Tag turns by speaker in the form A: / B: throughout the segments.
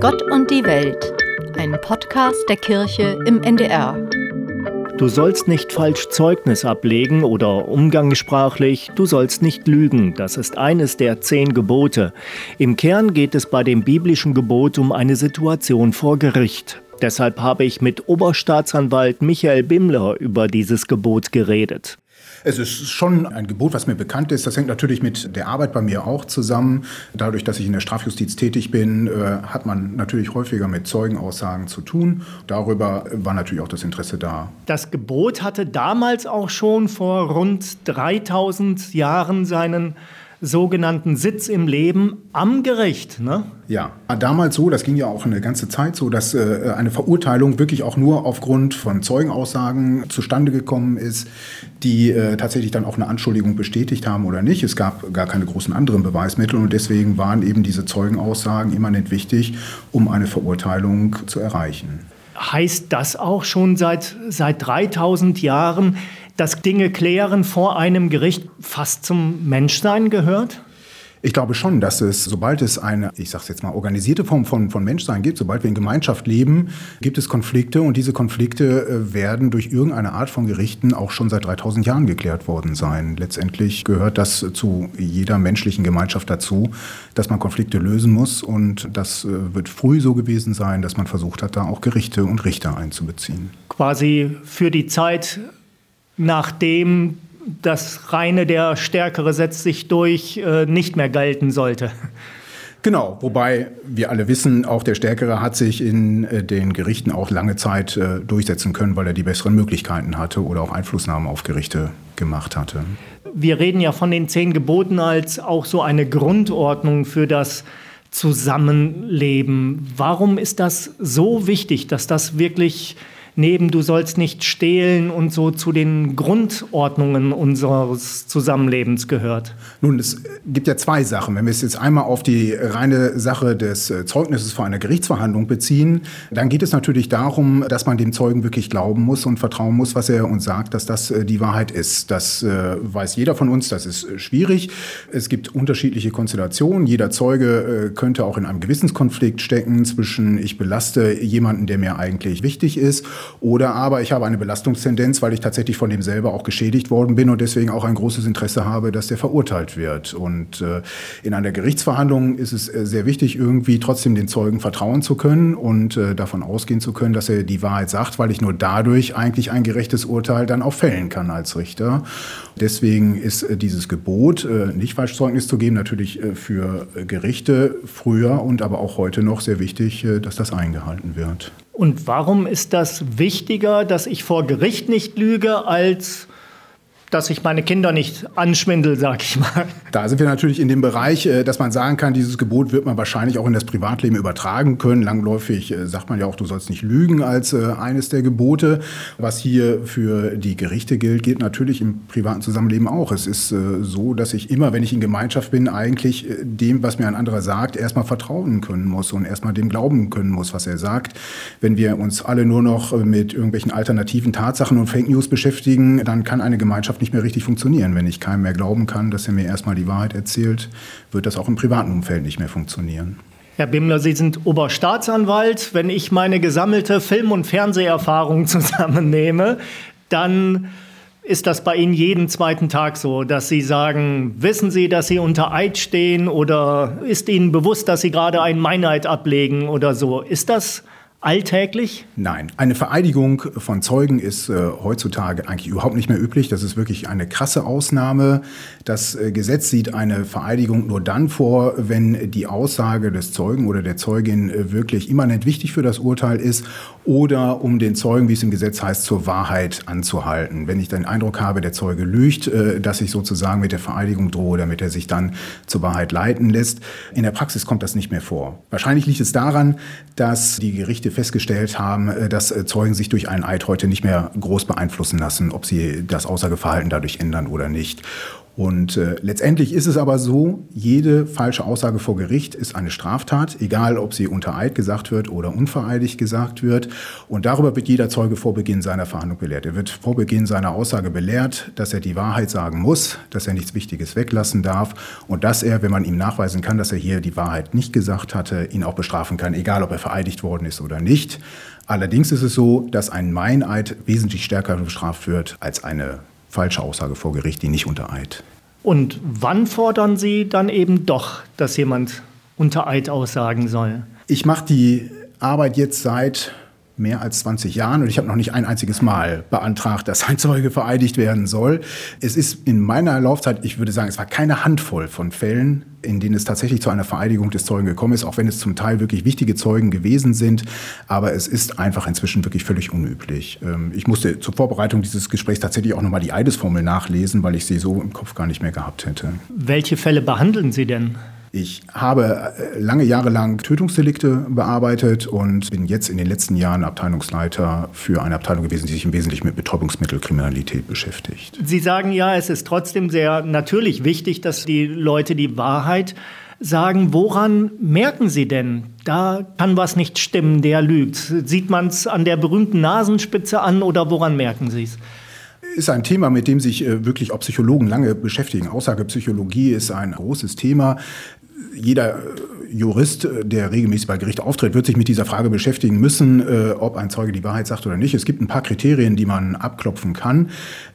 A: Gott und die Welt, ein Podcast der Kirche im NDR.
B: Du sollst nicht falsch Zeugnis ablegen oder umgangssprachlich, du sollst nicht lügen. Das ist eines der zehn Gebote. Im Kern geht es bei dem biblischen Gebot um eine Situation vor Gericht. Deshalb habe ich mit Oberstaatsanwalt Michael Bimmler über dieses Gebot geredet.
C: Es ist schon ein Gebot, was mir bekannt ist. Das hängt natürlich mit der Arbeit bei mir auch zusammen. Dadurch, dass ich in der Strafjustiz tätig bin, äh, hat man natürlich häufiger mit Zeugenaussagen zu tun. Darüber war natürlich auch das Interesse da.
B: Das Gebot hatte damals auch schon vor rund 3000 Jahren seinen sogenannten Sitz im Leben am Gericht. Ne?
C: Ja, damals so, das ging ja auch eine ganze Zeit so, dass äh, eine Verurteilung wirklich auch nur aufgrund von Zeugenaussagen zustande gekommen ist, die äh, tatsächlich dann auch eine Anschuldigung bestätigt haben oder nicht. Es gab gar keine großen anderen Beweismittel und deswegen waren eben diese Zeugenaussagen immanent wichtig, um eine Verurteilung zu erreichen.
B: Heißt das auch schon seit, seit 3000 Jahren, dass Dinge klären vor einem Gericht fast zum Menschsein gehört?
C: Ich glaube schon, dass es, sobald es eine, ich sage jetzt mal, organisierte Form von, von Menschsein gibt, sobald wir in Gemeinschaft leben, gibt es Konflikte und diese Konflikte äh, werden durch irgendeine Art von Gerichten auch schon seit 3000 Jahren geklärt worden sein. Letztendlich gehört das zu jeder menschlichen Gemeinschaft dazu, dass man Konflikte lösen muss und das äh, wird früh so gewesen sein, dass man versucht hat, da auch Gerichte und Richter einzubeziehen.
B: Quasi für die Zeit nachdem das reine der Stärkere setzt sich durch äh, nicht mehr gelten sollte.
C: Genau, wobei wir alle wissen, auch der Stärkere hat sich in äh, den Gerichten auch lange Zeit äh, durchsetzen können, weil er die besseren Möglichkeiten hatte oder auch Einflussnahmen auf Gerichte gemacht hatte.
B: Wir reden ja von den zehn Geboten als auch so eine Grundordnung für das Zusammenleben. Warum ist das so wichtig, dass das wirklich neben du sollst nicht stehlen und so zu den Grundordnungen unseres Zusammenlebens gehört?
C: Nun, es gibt ja zwei Sachen. Wenn wir es jetzt einmal auf die reine Sache des äh, Zeugnisses vor einer Gerichtsverhandlung beziehen, dann geht es natürlich darum, dass man dem Zeugen wirklich glauben muss und vertrauen muss, was er uns sagt, dass das äh, die Wahrheit ist. Das äh, weiß jeder von uns, das ist schwierig. Es gibt unterschiedliche Konstellationen. Jeder Zeuge könnte auch in einem Gewissenskonflikt stecken zwischen ich belaste jemanden, der mir eigentlich wichtig ist oder aber ich habe eine Belastungstendenz, weil ich tatsächlich von dem selber auch geschädigt worden bin und deswegen auch ein großes Interesse habe, dass der verurteilt wird. Und äh, in einer Gerichtsverhandlung ist es äh, sehr wichtig, irgendwie trotzdem den Zeugen vertrauen zu können und äh, davon ausgehen zu können, dass er die Wahrheit sagt, weil ich nur dadurch eigentlich ein gerechtes Urteil dann auch fällen kann als Richter. Deswegen ist äh, dieses Gebot, äh, nicht Falschzeugnis zu geben, natürlich äh, für Gerichte früher und aber auch heute noch sehr wichtig, dass das eingehalten wird.
B: Und warum ist das wichtiger, dass ich vor Gericht nicht lüge, als dass ich meine Kinder nicht anschwindel, sag ich mal.
C: Da sind wir natürlich in dem Bereich, äh, dass man sagen kann, dieses Gebot wird man wahrscheinlich auch in das Privatleben übertragen können. Langläufig äh, sagt man ja auch, du sollst nicht lügen als äh, eines der Gebote. Was hier für die Gerichte gilt, gilt natürlich im privaten Zusammenleben auch. Es ist so, dass ich immer, wenn ich in Gemeinschaft bin, eigentlich dem, was mir ein anderer sagt, erstmal vertrauen können muss und erstmal dem glauben können muss, was er sagt. Wenn wir uns alle nur noch mit irgendwelchen alternativen Tatsachen und Fake News beschäftigen, dann kann eine Gemeinschaft nicht mehr richtig funktionieren. Wenn ich keinem mehr glauben kann, dass er mir erstmal die Wahrheit erzählt, wird das auch im privaten Umfeld nicht mehr funktionieren.
B: Herr Bimmler, Sie sind Oberstaatsanwalt. Wenn ich meine gesammelte Film- und Fernseherfahrung zusammennehme, dann ist das bei Ihnen jeden zweiten Tag so, dass Sie sagen, wissen Sie, dass Sie unter Eid stehen oder ist Ihnen bewusst, dass Sie gerade einen Meineid ablegen oder so? Ist das alltäglich?
C: Nein, eine Vereidigung von Zeugen ist äh, heutzutage eigentlich überhaupt nicht mehr üblich. Das ist wirklich eine krasse Ausnahme. Das äh, Gesetz sieht eine Vereidigung nur dann vor, wenn die Aussage des Zeugen oder der Zeugin äh, wirklich immanent wichtig für das Urteil ist oder um den Zeugen, wie es im Gesetz heißt, zur Wahrheit anzuhalten. Wenn ich den Eindruck habe, der Zeuge lügt, äh, dass ich sozusagen mit der Vereidigung drohe, damit er sich dann zur Wahrheit leiten lässt. In der Praxis kommt das nicht mehr vor. Wahrscheinlich liegt es daran, dass die Gerichte Gerichte festgestellt haben, äh, dass äh, Zeugen sich durch einen Eid heute nicht mehr groß beeinflussen lassen, ob sie das Aussageverhalten dadurch ändern oder nicht. Und äh, letztendlich ist es aber so, jede falsche Aussage vor Gericht ist eine Straftat, egal ob sie unter Eid gesagt wird oder unvereidigt gesagt wird. Und darüber wird jeder Zeuge vor Beginn seiner Verhandlung belehrt. Er wird vor Beginn seiner Aussage belehrt, dass er die Wahrheit sagen muss, dass er nichts Wichtiges weglassen darf und dass er, wenn man ihm nachweisen kann, dass er hier die Wahrheit nicht gesagt hatte, ihn auch bestrafen kann, egal ob er vereidigt worden ist oder nicht. Allerdings ist es so, dass ein Meineid wesentlich stärker bestraft wird als eine falsche Aussage vor Gericht, die nicht unter Eid.
B: Und wann fordern Sie dann eben doch, dass jemand unter Eid aussagen soll?
C: Ich mache die Arbeit jetzt seit mehr als 20 Jahren und ich habe noch nicht ein einziges Mal beantragt, dass ein Zeuge vereidigt werden soll. Es ist in meiner Laufzeit, ich würde sagen, es war keine Handvoll von Fällen, in denen es tatsächlich zu einer Vereidigung des Zeugen gekommen ist, auch wenn es zum Teil wirklich wichtige Zeugen gewesen sind. Aber es ist einfach inzwischen wirklich völlig unüblich. Ähm, ich musste zur Vorbereitung dieses Gesprächs tatsächlich auch nochmal die Eidesformel nachlesen, weil ich sie so im Kopf gar nicht mehr gehabt hätte.
B: Welche Fälle behandeln Sie denn?
C: Ich habe äh, lange Jahre lang Tötungsdelikte bearbeitet und bin jetzt in den letzten Jahren Abteilungsleiter für eine Abteilung gewesen, die sich im Wesentlichen mit Betäubungsmittelkriminalität beschäftigt.
B: Sie sagen ja, es ist trotzdem sehr natürlich wichtig, dass die Leute die Wahrheit sagen. Woran merken Sie denn? Da kann was nicht stimmen, der lügt. Sieht man es an der berühmten Nasenspitze an oder woran merken Sie es?
C: ist ein Thema, mit dem sich äh, wirklich auch Psychologen lange beschäftigen. Aussagepsychologie ist ein großes Thema jeder Jurist, äh, der regelmäßig bei Gericht auftritt, wird sich mit dieser Frage beschäftigen müssen, äh, ob ein Zeuge die Wahrheit sagt oder nicht. Es gibt ein paar Kriterien, die man abklopfen kann.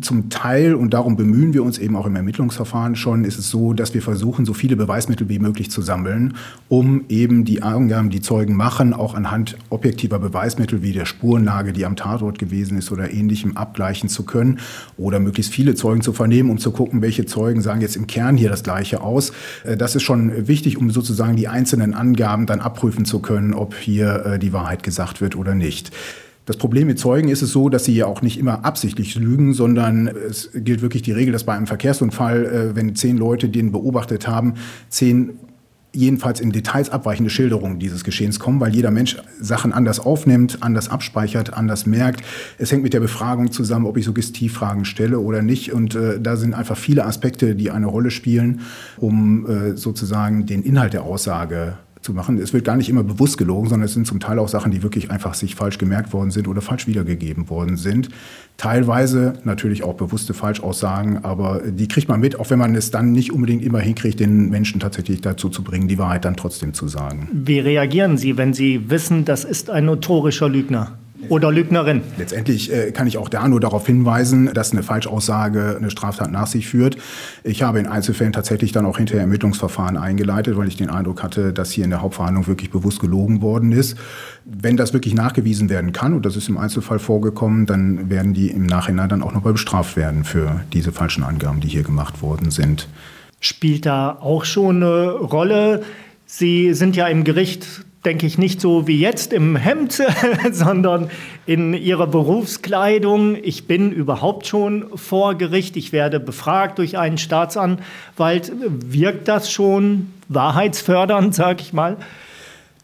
C: Zum Teil, und darum bemühen wir uns eben auch im Ermittlungsverfahren schon, ist es so, dass wir versuchen, so viele Beweismittel wie möglich zu sammeln, um eben die Angaben, die Zeugen machen, auch anhand objektiver Beweismittel wie der Spurenlage, die am Tatort gewesen ist oder ähnlichem, abgleichen zu können oder möglichst viele Zeugen zu vernehmen, um zu gucken, welche Zeugen sagen jetzt im Kern hier das Gleiche aus. Das ist schon wichtig, um sozusagen die einzelnen Angaben dann abprüfen zu können, ob hier äh, die Wahrheit gesagt wird oder nicht. Das Problem mit Zeugen ist es so, dass sie ja auch nicht immer absichtlich lügen, sondern es gilt wirklich die Regel, dass bei einem Verkehrsunfall, äh, wenn zehn Leute den beobachtet haben, zehn jedenfalls in Details abweichende Schilderungen dieses Geschehens kommen, weil jeder Mensch Sachen anders aufnimmt, anders abspeichert, anders merkt. Es hängt mit der Befragung zusammen, ob ich Suggestivfragen stelle oder nicht. Und äh, da sind einfach viele Aspekte, die eine Rolle spielen, um äh, sozusagen den Inhalt der Aussage zu machen. Es wird gar nicht immer bewusst gelogen, sondern es sind zum Teil auch Sachen, die wirklich einfach sich falsch gemerkt worden sind oder falsch wiedergegeben worden sind. Teilweise natürlich auch bewusste Falschaussagen, aber die kriegt man mit, auch wenn man es dann nicht unbedingt immer hinkriegt, den Menschen tatsächlich dazu zu bringen, die Wahrheit dann trotzdem zu sagen.
B: Wie reagieren Sie, wenn Sie wissen, das ist ein notorischer Lügner? Oder Lügnerin.
C: Letztendlich äh, kann ich auch da nur darauf hinweisen, dass eine Falschaussage eine Straftat nach sich führt. Ich habe in Einzelfällen tatsächlich dann auch hinterher Ermittlungsverfahren eingeleitet, weil ich den Eindruck hatte, dass hier in der Hauptverhandlung wirklich bewusst gelogen worden ist. Wenn das wirklich nachgewiesen werden kann, und das ist im Einzelfall vorgekommen, dann werden die im Nachhinein dann auch nochmal bestraft werden für diese falschen Angaben, die hier gemacht worden sind.
B: Spielt da auch schon eine Rolle? Sie sind ja im Gericht denke ich, nicht so wie jetzt im Hemd, sondern in ihrer Berufskleidung. Ich bin überhaupt schon vor Gericht. Ich werde befragt durch einen Staatsanwalt. Wirkt das schon wahrheitsfördernd, sage ich mal?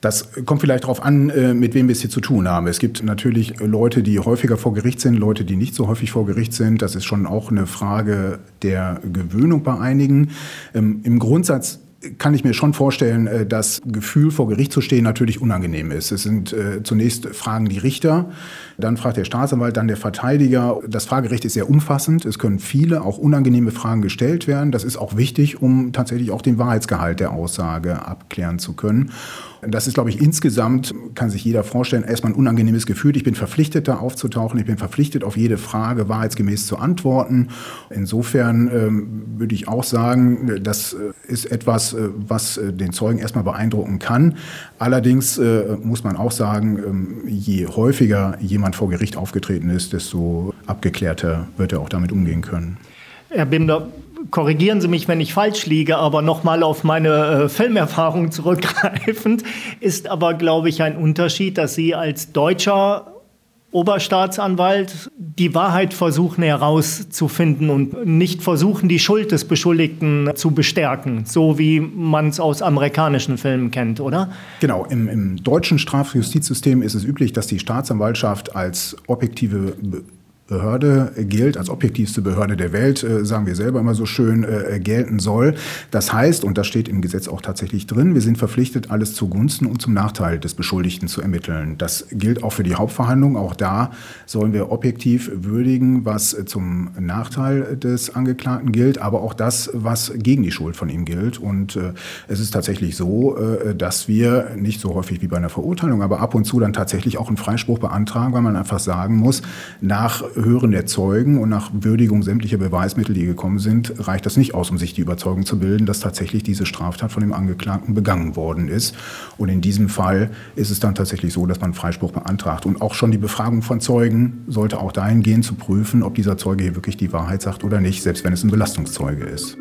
C: Das kommt vielleicht darauf an, äh, mit wem wir es hier zu tun haben. Es gibt natürlich Leute, die häufiger vor Gericht sind, Leute, die nicht so häufig vor Gericht sind. Das ist schon auch eine Frage der Gewöhnung bei einigen. Ähm, Im Grundsatz kann ich mir schon vorstellen, äh, dass Gefühl vor Gericht zu stehen natürlich unangenehm ist. Es sind äh, zunächst Fragen die Richter, dann fragt der Staatsanwalt, dann der Verteidiger. Das Fragerecht ist sehr umfassend. Es können viele, auch unangenehme Fragen gestellt werden. Das ist auch wichtig, um tatsächlich auch den Wahrheitsgehalt der Aussage abklären zu können. Das ist, glaube ich, insgesamt, kann sich jeder vorstellen, erstmal ein unangenehmes Gefühl. Ich bin verpflichtet, da aufzutauchen. Ich bin verpflichtet, auf jede Frage wahrheitsgemäß zu antworten. Insofern ähm, würde ich auch sagen, das äh, ist etwas, äh, was äh, den Zeugen erstmal beeindrucken kann. Allerdings äh, muss man auch sagen, ähm, je häufiger jemand vor Gericht aufgetreten ist, desto abgeklärter wird er auch damit umgehen können.
B: Herr Bimder, korrigieren Sie mich, wenn ich falsch liege, aber nochmal auf meine äh, Filmerfahrung zurückgreifend, ist aber, glaube ich, ein Unterschied, dass Sie als deutscher Oberstaatsanwalt die Wahrheit versuchen herauszufinden und nicht versuchen, die Schuld des Beschuldigten zu bestärken, so wie man es aus amerikanischen Filmen kennt, oder?
C: Genau, im, im deutschen Strafjustizsystem ist es üblich, dass die Staatsanwaltschaft als objektive Behörde gilt, als objektivste Behörde der Welt, äh, sagen wir selber immer so schön, äh, gelten soll. Das heißt, und das steht im Gesetz auch tatsächlich drin, wir sind verpflichtet, alles zugunsten und zum Nachteil des Beschuldigten zu ermitteln. Das gilt auch für die Hauptverhandlung. Auch da sollen wir objektiv würdigen, was zum Nachteil des Angeklagten gilt, aber auch das, was gegen die Schuld von ihm gilt. Und äh, es ist tatsächlich so, äh, dass wir nicht so häufig wie bei einer Verurteilung, aber ab und zu dann tatsächlich auch einen Freispruch beantragen, weil man einfach sagen muss, nach Hören der Zeugen und nach Würdigung sämtlicher Beweismittel, die gekommen sind, reicht das nicht aus, um sich die Überzeugung zu bilden, dass tatsächlich diese Straftat von dem Angeklagten begangen worden ist. Und in diesem Fall ist es dann tatsächlich so, dass man Freispruch beantragt. Und auch schon die Befragung von Zeugen sollte auch dahingehend zu prüfen, ob dieser Zeuge hier wirklich die Wahrheit sagt oder nicht, selbst wenn es ein Belastungszeuge ist.